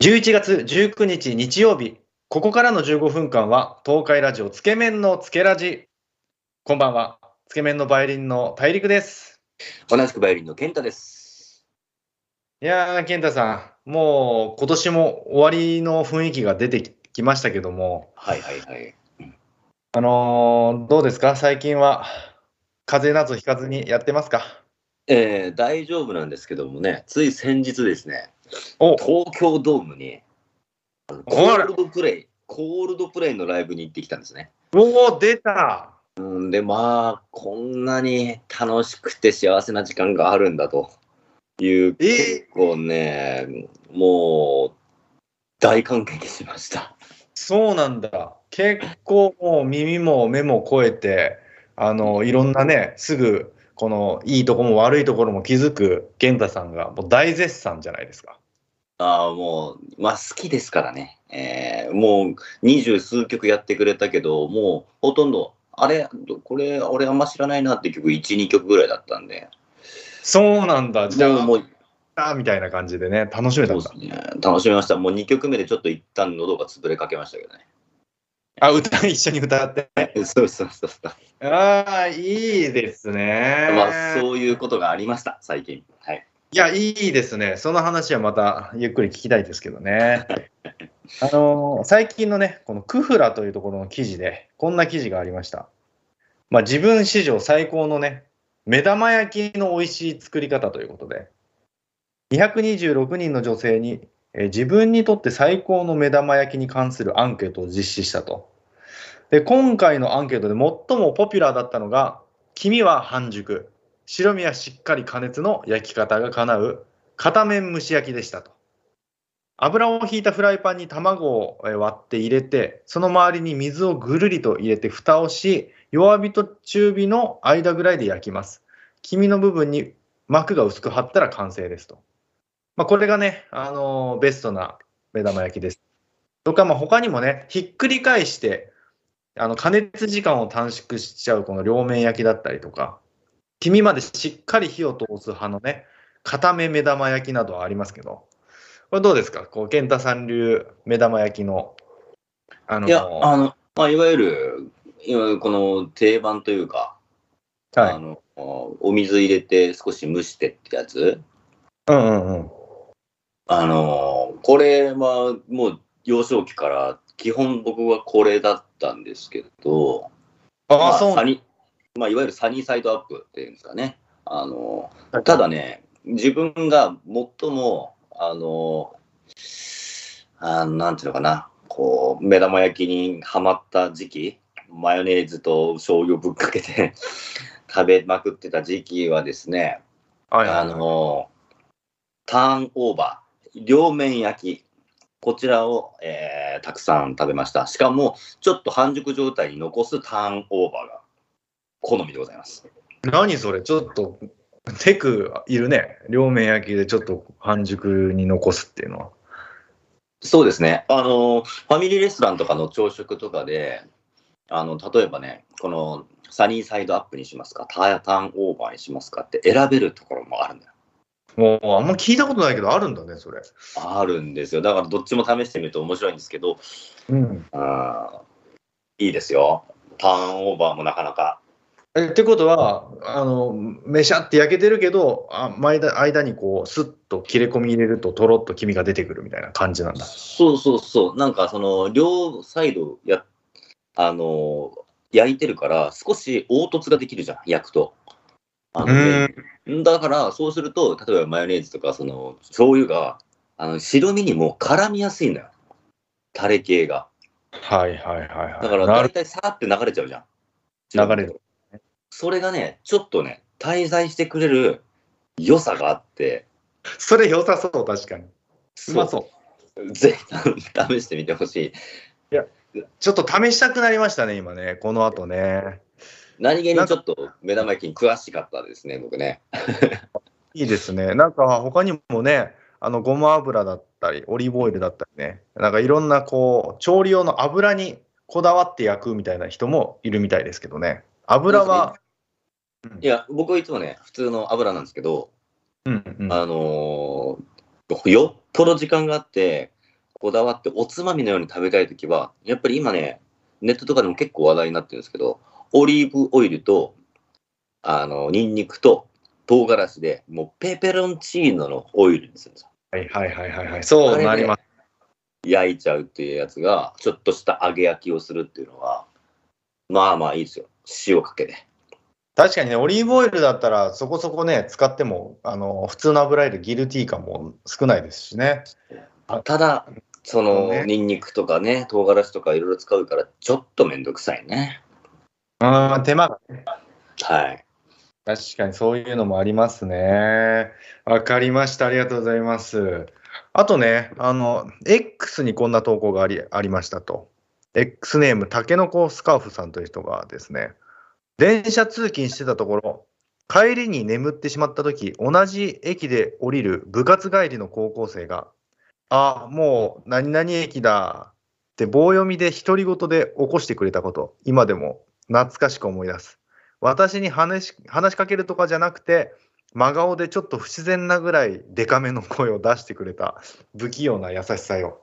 11月19日日曜日、ここからの15分間は東海ラジオつけ麺のつけラジ。こんばんは、つけ麺のバイオリンの大陸です。同じくバイオリンの健太です。いやー、健太さん、もう今年も終わりの雰囲気が出てきましたけども、はいはいはい。あのーどうですか？最近は風邪などひかずにやってますか？えー、大丈夫なんですけどもね、つい先日ですね、お東京ドームにコールドプレイ、コールドプレイのライブに行ってきたんですね。おお、出たうんで、まあ、こんなに楽しくて幸せな時間があるんだという、えー結構ね、もう、大感激しました。そうなんだ。結構もう耳も目も超えて、あの、いろんなね、すぐ、このいいとこも悪いところも気づく健太さんがもう大絶賛じゃないですか。ああ、もう、まあ好きですからね。えーもう二十数曲やってくれたけど、もうほとんど、あれ、これ、俺あんま知らないなって曲、1、2曲ぐらいだったんで、そうなんだ。じゃあ、もう、もうあみたいな感じでね、楽しめたんだ。ね、楽しみました。もう2曲目でちょっと一旦喉が潰れかけましたけどね。あ、歌、一緒に歌って。そうそうそうそう。ああ、いいですね。まあ、そういうことがありました、最近。はい。いや、いいですね。その話はまたゆっくり聞きたいですけどね。あのー最近のね、このクフラというところの記事で、こんな記事がありました。まあ、自分史上最高のね、目玉焼きの美味しい作り方ということで、226人の女性に、え自分にとって最高の目玉焼きに関するアンケートを実施したと。で、今回のアンケートで最もポピュラーだったのが、黄身は半熟、白身はしっかり加熱の焼き方が叶う片面蒸し焼きでしたと。油を引いたフライパンに卵を割って入れて、その周りに水をぐるりと入れて蓋をし、弱火と中火の間ぐらいで焼きます。黄身の部分に膜が薄く張ったら完成ですと。まあ、これがね、あのーベストな目玉焼きです。とか、まあ、他にもね、ひっくり返して、あの加熱時間を短縮しちゃうこの両面焼きだったりとか、黄身までしっかり火を通す派のね、固め目玉焼きなどはありますけど、これどうですか？こう、健太さん流目玉焼きの、あのいや、あの、まあ、いわゆる、いわゆるこの定番というか、はい。あの、お水入れて少し蒸してってやつ。うんうんうん。あのーこれはもう幼少期から基本僕はこれだったんですけど、ああ、まあそうサニまあ、いわゆるサニーサイドアップっていうんですかね。あのーただね、自分が最も、あのーあーなんていうのかな、こう、目玉焼きにはまった時期、マヨネーズと醤油をぶっかけて 食べまくってた時期はですね、はいはい。あのターンオーバー、両面焼き、こちらを、えーたくさん食べました。しかも、ちょっと半熟状態に残すターンオーバーが好みでございます。何それ？ちょっと、テクいるね。両面焼きでちょっと半熟に残すっていうのは。そうですね。あの、ファミリーレストランとかの朝食とかで、あの、例えばね、このサニーサイドアップにしますか、ターンオーバーにしますかって選べるところもあるんだよ。もう、あんま聞いたことないけど、あるんだね、それ。あるんですよ。だからどっちも試してみると面白いんですけど、うん。あーいいですよ。ターンオーバーもなかなか。えってことは、あの、めしゃって焼けてるけど、あ間間にこう、スッと切れ込み入れると、とろっと黄身が出てくるみたいな感じなんだ。そうそうそう。なんかその両サイドや、あの焼いてるから少し凹凸ができるじゃん、焼くと。あのうん。だからそうすると、例えばマヨネーズとかその醤油があの白身にも絡みやすいのよ。タレ系が。はいはいはいはい。だから大体さーって流れちゃうじゃん。流れる。そそれがね、ちょっとね、滞在してくれる良さがあって、それ良さそう、確かに。うまそう。ぜひ試してみてほしい。ちょっと試したくなりましたね、今ね、この後ね。何気にちょっと目玉焼きに詳しかったですね、僕ね。いいですね。なんか他にもね、あのごま油だったり、オリーブオイルだったりね、なんかいろんなこう、調理用の油にこだわって焼くみたいな人もいるみたいですけどね。油は、いや、僕はいつもね、普通の油なんですけど、うんうん、あのーよっぽど時間があって、こだわっておつまみのように食べたいときは、やっぱり今ね、ネットとかでも結構話題になってるんですけど、オリーブオイルと、あの、ニンニクと唐辛子で、もうペペロンチーノのオイルにするんですよ。はいはいはいはいはい。そうなります。焼いちゃうっていうやつが、ちょっとした揚げ焼きをするっていうのは、まあまあいいですよ。塩かけで。確かにね、オリーブオイルだったら、そこそこね、使っても、あの、普通の油よりギルティー感も少ないですしね。ただ、その、ねニンニクとかね、唐辛子とかいろいろ使うから、ちょっとめんどくさいね。うん、手間がね。はい。確かにそういうのもありますね。わかりました。ありがとうございます。あとね、あの、X にこんな投稿がありありましたと。X ネーム、たけのこスカーフさんという人がですね、電車通勤してたところ、帰りに眠ってしまったとき、同じ駅で降りる部活帰りの高校生が、あ、もう何々駅だって棒読みで独り言で起こしてくれたこと、今でも懐かしく思い出す。私に話し話しかけるとかじゃなくて、真顔でちょっと不自然なぐらいデカめの声を出してくれた不器用な優しさよ。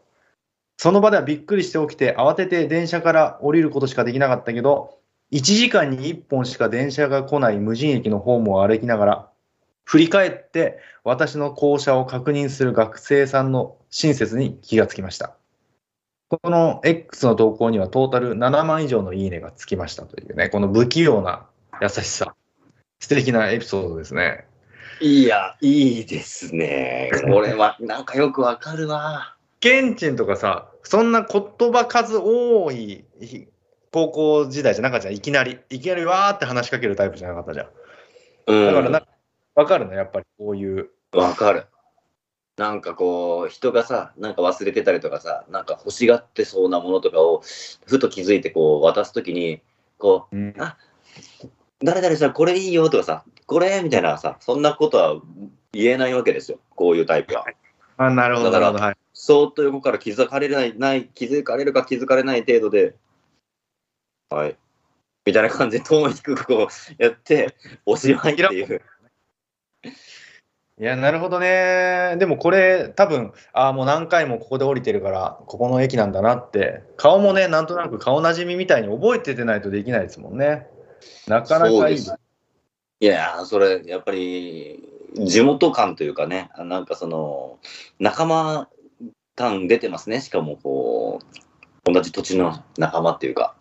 その場ではびっくりして起きて慌てて電車から降りることしかできなかったけど、1時間に1本しか電車が来ない無人駅のホームを歩きながら、振り返って私の降車を確認する学生さんの親切に気がつきました。この X の投稿にはトータル7万以上のいいねがつきましたというね、この不器用な優しさ。素敵なエピソードですね。いや、いいですね。これは、なんかよくわかるわ。ケンチンとかさ、そんな言葉数多い高校時代じゃなかったじゃん。いきなり。いきなりわーって話しかけるタイプじゃなかったじゃん。うん。だからな、わかるの、やっぱりこういう。わかる。なんかこう、人がさ、なんか忘れてたりとかさ、なんか欲しがってそうなものとかを、ふと気づいてこう、渡すときに、こう、うんあ誰々さん、これいいよとかさ、これみたいなさ、そんなことは言えないわけですよ、こういうタイプは。あ、なるほど、だから。はい。そーっと横から気づかれない、ない、気づかれるか気づかれない程度で、はい。みたいな感じで、遠い低くこうやって、おしまいっていう。いや、なるほどね。でもこれ、多分ああ、もう何回もここで降りてるから、ここの駅なんだなって、顔もね、なんとなく顔なじみみたいに覚えててないとできないですもんね。なかなかいい。いやー、それ、やっぱり、地元感というかね、なんかその、仲間感出てますね。しかも、こう、同じ土地の仲間っていうか。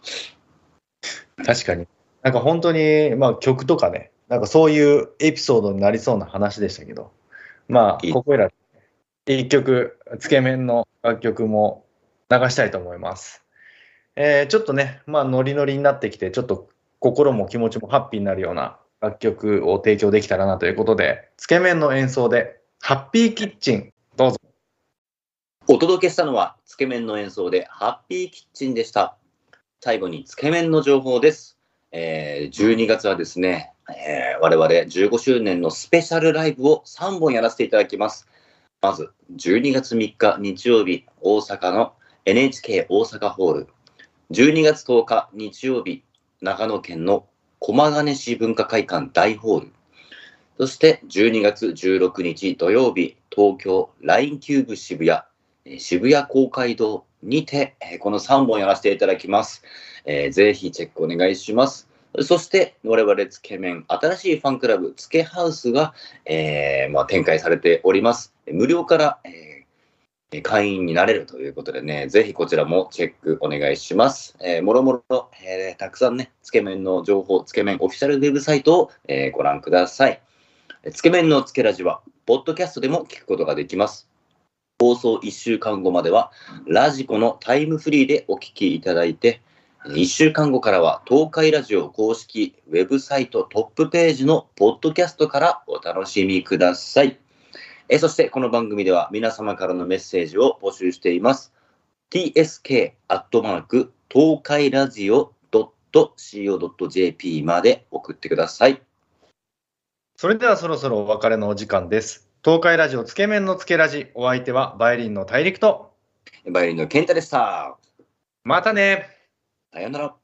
確かに。なんか本当に、まあ曲とかね、なんかそういうエピソードになりそうな話でしたけど、まあ、ここいら、一曲、つけ麺の楽曲も流したいと思います。えーちょっとね、まあ、ノリノリになってきて、ちょっと心も気持ちもハッピーになるような楽曲を提供できたらなということで、つけ麺の演奏で、ハッピーキッチン、どうぞ。お届けしたのは、つけ麺の演奏で、ハッピーキッチンでした。最後に、つけ麺の情報です。えー12月はですね、えー我々15周年のスペシャルライブを3本やらせていただきます。まず、12月3日日曜日、大阪の NHK 大阪ホール。12月10日日曜日、長野県の駒ヶ根市文化会館大ホール。そして12月16日土曜日、東京 LINE キューブ渋谷、渋谷公会堂にて、この3本やらせていただきます。えーぜひチェックお願いします。そして、我々つけ麺、新しいファンクラブ、つけハウスが、えーまあ、展開されております。無料から、えー会員になれるということでね、ぜひこちらもチェックお願いします。えーもろもろ、えたくさんね、つけ麺の情報、つけ麺オフィシャルウェブサイトを、えご覧ください。つけ麺のつけラジは、ポッドキャストでも聞くことができます。放送1週間後までは、ラジコのタイムフリーでお聞きいただいて、1週間後からは東海ラジオ公式ウェブサイトトップページのポッドキャストからお楽しみください。えーそしてこの番組では皆様からのメッセージを募集しています。tsk アットマーク東海ラジオ .co.jp まで送ってください。それではそろそろお別れのお時間です。東海ラジオつけ麺のつけラジ、お相手はバイリンの大陸と、バイオリンの健太でした。またねさようなら。